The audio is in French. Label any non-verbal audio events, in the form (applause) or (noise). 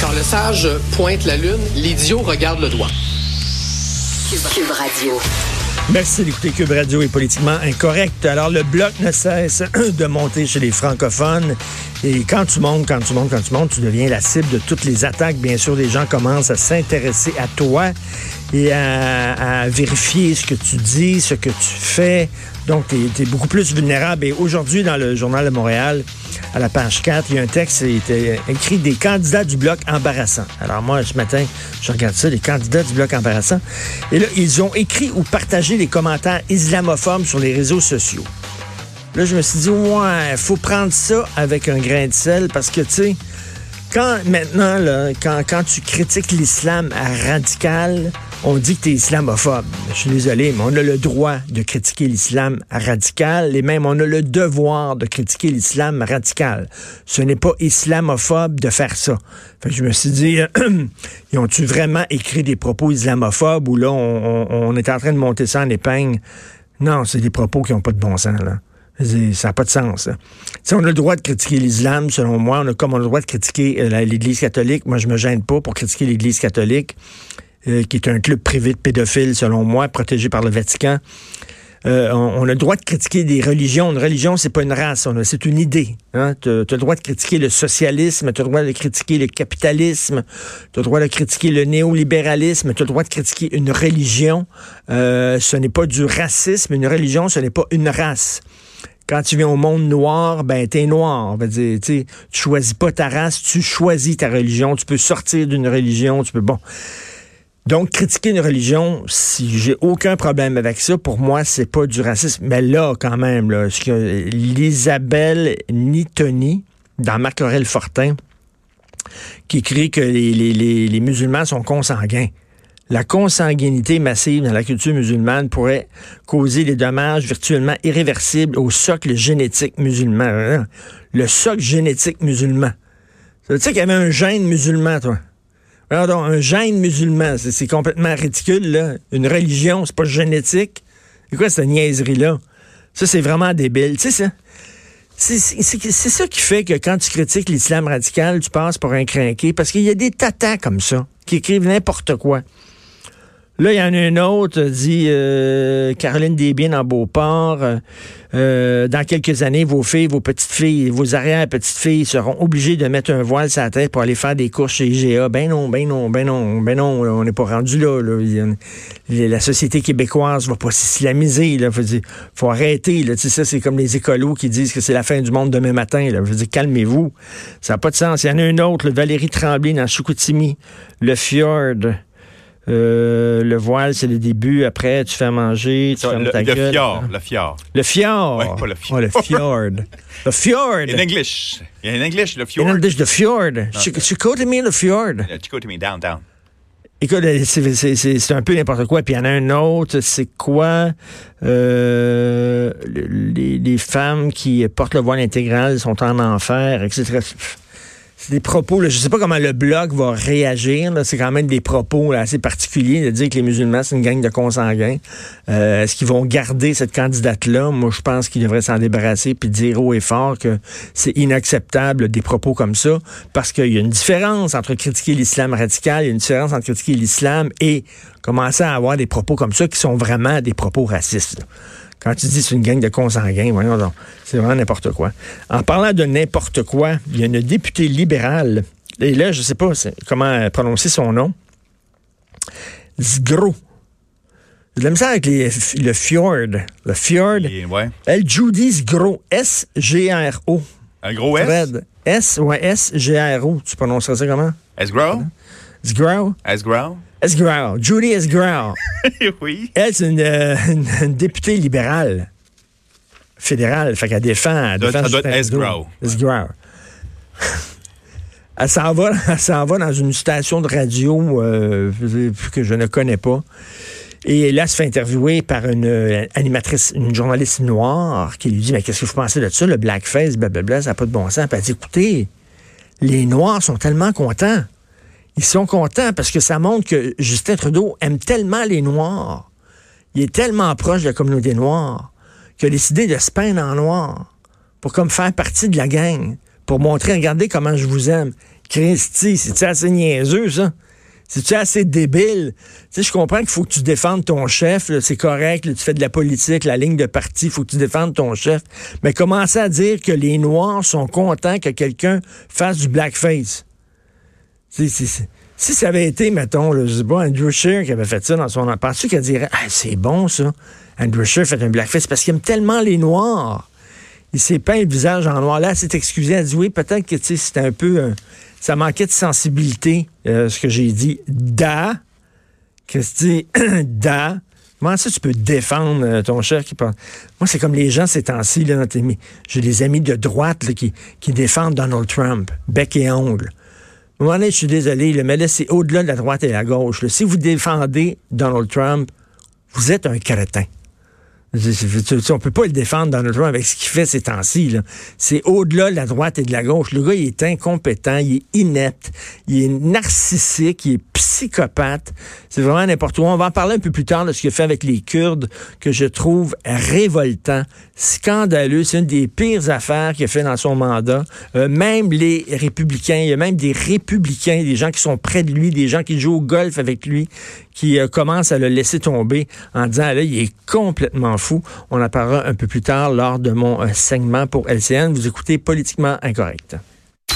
Quand le sage pointe la lune, l'idiot regarde le doigt. Cube Radio. Merci d'écouter Cube Radio est politiquement incorrect. Alors, le bloc ne cesse (clears throat) de monter chez les francophones. Et quand tu montes, quand tu montes, quand tu montes, tu deviens la cible de toutes les attaques. Bien sûr, les gens commencent à s'intéresser à toi et à, vérifier ce que tu dis, ce que tu fais. Donc, tu es, beaucoup plus vulnérable. Et aujourd'hui, dans le Journal de Montréal, à la page 4, il y a un texte qui était écrit des candidats du bloc embarrassant. Alors moi, ce matin, je regarde ça, les candidats du bloc embarrassant. Et là, ils ont écrit ou partagé des commentaires islamophobes sur les réseaux sociaux. Là, je me suis dit, ouais, faut prendre ça avec un grain de sel parce que, tu sais, quand maintenant, là, quand, quand tu critiques l'islam radical, on dit que tu es islamophobe. Je suis désolé, mais on a le droit de critiquer l'islam radical et même on a le devoir de critiquer l'islam radical. Ce n'est pas islamophobe de faire ça. Fait je me suis dit, (clears throat) ils ont-tu vraiment écrit des propos islamophobes ou là, on, est en train de monter ça en épingle? Non, c'est des propos qui n'ont pas de bon sens, là. Ça n'a pas de sens. Si on a le droit de critiquer l'islam, selon moi. On a comme on a le droit de critiquer euh, l'Église catholique. Moi, je me gêne pas pour critiquer l'Église catholique, euh, qui est un club privé de pédophiles, selon moi, protégé par le Vatican. Euh, on, a le droit de critiquer des religions. Une religion, c'est pas une race, c'est une idée. Hein? Tu as, le droit de critiquer le socialisme, tu as le droit de critiquer le capitalisme, tu as le droit de critiquer le néolibéralisme, tu as le droit de critiquer une religion. ce n'est pas du racisme. Une religion, ce n'est pas une race. Quand tu viens au monde noir, ben t'es noir. On dire, tu choisis pas ta race, tu choisis ta religion. Tu peux sortir d'une religion, tu peux bon. Donc, critiquer une religion, si j'ai aucun problème avec ça, pour moi, c'est pas du racisme. Mais là, quand même, ce que l'Isabelle Nitoni, dans Marc Aurel Fortin, qui écrit que les musulmans sont consanguins la consanguinité massive dans la culture musulmane pourrait causer des dommages virtuellement irréversibles au socle génétique musulman. Le socle génétique musulman. Ça veut dire qu'il y avait un gène musulman, toi. Alors, un gène musulman, c'est complètement ridicule, là. Une religion, c'est pas génétique. C'est quoi cette niaiserie-là? Ça, c'est vraiment débile. Tu sais, ça? C'est ça qui fait que quand tu critiques l'islam radical, tu passes pour un crinqué, parce qu'il y a des tatas comme ça, qui écrivent n'importe quoi. Là, il y en a une autre, dit euh, Caroline Desbiens en Beauport. Euh, dans quelques années, vos filles, vos petites filles, vos arrière-petites filles seront obligées de mettre un voile sur la tête pour aller faire des courses chez IGA. Ben non, ben non, ben non, ben non, on n'est pas rendu là, La société québécoise va pas s'islamiser. Il faut, arrêter. Là. Ça, c'est comme les écolos qui disent que c'est la fin du monde demain matin. Là. Je veux dire, calmez-vous. Ça n'a pas de sens. Il y en a une autre, Valérie Tremblay dans Choukotimi, le fjord. Euh, le voile, c'est le début. Après, tu fais manger, tu fermes le, ta le gueule. Fjord, le fjord. Le fjord. Oui, pas le fjord. Oh, le fjord. le fjord. In English. In English, le fjord. In English, the fjord. me le fjord. me down, down. Écoute, c'est un peu n'importe quoi. Puis il y en a un autre, c'est quoi? Euh, les, les, femmes qui portent le voile intégral sont en enfer, etc c'est des propos, là, je sais pas comment le blog va réagir. C'est quand même des propos assez particuliers de dire que les musulmans, c'est une gang de consanguins. Euh, Est-ce qu'ils vont garder cette candidate-là? Moi, je pense qu'ils devraient s'en débarrasser puis dire haut et fort que c'est inacceptable des propos comme ça parce qu'il y a une différence entre critiquer l'islam radical, il y a une différence entre critiquer l'islam et commencer à avoir des propos comme ça qui sont vraiment des propos racistes. Quand tu dis c'est une gang de consanguins, voyons donc, c'est vraiment n'importe quoi. En parlant de n'importe quoi, il y a une députée libérale, et là, je ne sais pas comment prononcer son nom, Zgro. J'ai de la misère avec le fjord. Le fjord. ouais. Elle, Judy Zgro. S-G-R-O. Un gros S? S, ouais, S-G-R-O. Tu prononcerais ça comment? S-Grow? Zgro. S-Grow? Esgrau, Judy Esgrau. (laughs) oui. Elle, c'est une, une, députée libérale fédérale. Fait qu'elle défend. Elle défend doit Esgrau. Esgrau. (laughs) Elle s'en va, elle va dans une station de radio euh, que je ne connais pas. Et là, elle se fait interviewer par une euh, animatrice, une journaliste noire qui lui dit Mais qu'est-ce que vous pensez de ça, le blackface, blablabla, ça n'a pas de bon sens. Elle dit Écoutez, les Noirs sont tellement contents. Ils sont contents parce que ça montre que Justin Trudeau aime tellement les Noirs. Il est tellement proche de la communauté noire qu'il a décidé de se peindre en noir pour comme faire partie de la gang, pour montrer, regardez comment je vous aime. Christy, c'est assez niaiseux, ça? C'est-tu assez débile? Tu sais, je comprends qu'il faut que tu défendes ton chef, c'est correct, tu fais de la politique, la ligne de parti, il faut que tu défendes ton chef. Mais commencer à dire que les Noirs sont contents que quelqu'un fasse du blackface. Si ça avait été, mettons, je sais pas, Andrew Scheer qui avait fait ça dans son... Penses-tu qu'elle dirait, ah, c'est bon, ça? Andrew Scheer fait un blackface parce qu'il aime tellement les Noirs. Il s'est peint le visage en noir. Là, elle s'est excusée. Elle dit, oui, peut-être que, c'était un peu... ça manquait de sensibilité, euh, ce que j'ai dit. Da, Christy, (clears throat) da. Comment ça, tu peux défendre euh, ton chef qui parle? Moi, c'est comme les gens ces temps-ci, j'ai des amis de droite qui, défendent Donald Trump, bec et ongle. À un moment donné, je suis désolé, mais là, c'est au-delà de la droite et la gauche. Si vous défendez Donald Trump, vous êtes un crétin. On peut pas le défendre Donald Trump avec ce qu'il fait ces temps-ci. C'est au-delà de la droite et de la gauche. Le gars, il est incompétent, il est inepte, il est narcissique, il est psychopathe. C'est vraiment n'importe où. On va en parler un peu plus tard de ce qu'il fait avec les Kurdes, que je trouve révoltant, scandaleux. C'est une des pires affaires qu'il a fait dans son mandat. Euh, même les républicains, il y a même des républicains, des gens qui sont près de lui, des gens qui jouent au golf avec lui, qui euh, commencent à le laisser tomber en disant, là, il est complètement fou. On en parlera un peu plus tard lors de mon euh, segment pour LCN. Vous écoutez Politiquement Incorrect.